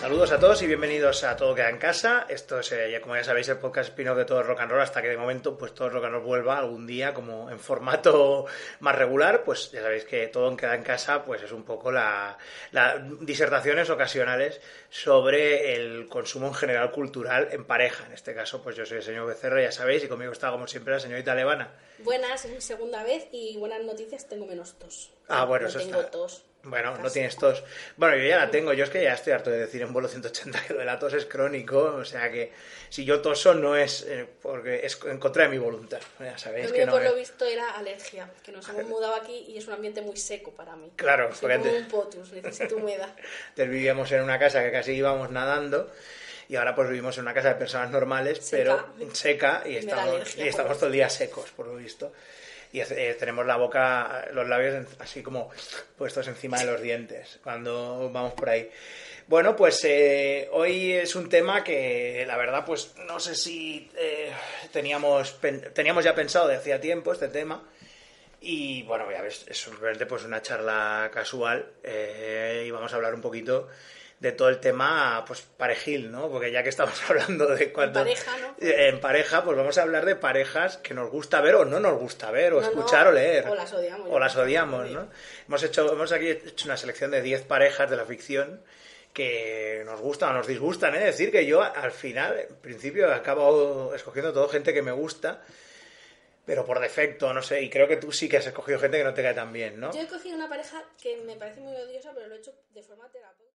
Saludos a todos y bienvenidos a Todo Queda en Casa. Esto es, eh, ya como ya sabéis, el podcast spin-off de Todo Rock and Roll hasta que de momento pues todo Rock and Roll vuelva algún día como en formato más regular. Pues ya sabéis que Todo Queda en Casa pues es un poco la, la disertaciones ocasionales sobre el consumo en general cultural en pareja. En este caso pues yo soy el señor Becerra, ya sabéis, y conmigo está como siempre la señorita Levana. Buenas, es mi segunda vez y buenas noticias, tengo menos tos. Ah, bueno, no eso tengo está. tos. Bueno, no tienes tos. Bueno, yo ya la tengo. Yo es que ya estoy harto de decir en vuelo 180 que lo de la tos es crónico. O sea que si yo toso no es eh, porque es en contra de mi voluntad. Ya sabéis Lo que mío no por lo visto era alergia, que nos hemos mudado aquí y es un ambiente muy seco para mí. Claro, Soy porque como antes- un potus, necesito humedad. Antes vivíamos en una casa que casi íbamos nadando. Y ahora pues vivimos en una casa de personas normales, Seca. pero seca, y Me estamos, y estamos todo el día secos, por lo visto. Y eh, tenemos la boca, los labios así como puestos encima de los dientes cuando vamos por ahí. Bueno, pues eh, hoy es un tema que la verdad pues no sé si eh, teníamos, teníamos ya pensado de hacía tiempo este tema. Y bueno, ya ves, es simplemente pues una charla casual eh, y vamos a hablar un poquito de todo el tema pues parejil, ¿no? Porque ya que estamos hablando de cuando... pareja, ¿no? Eh, En pareja, pues vamos a hablar de parejas que nos gusta ver o no nos gusta ver, o No, escuchar no, o leer. o las odiamos, O las odiamos, ¿no? Hemos hecho, hemos aquí hecho una selección de 10 parejas de la ficción que nos gustan o nos disgustan, ¿eh? Es decir, que yo al final, en principio, acabo escogiendo todo gente que me gusta, pero por defecto, no sé, y creo que tú sí que has escogido gente que no te cae tan bien, ¿no? Yo he cogido una pareja que me parece muy odiosa, pero lo he hecho de forma terapéutica.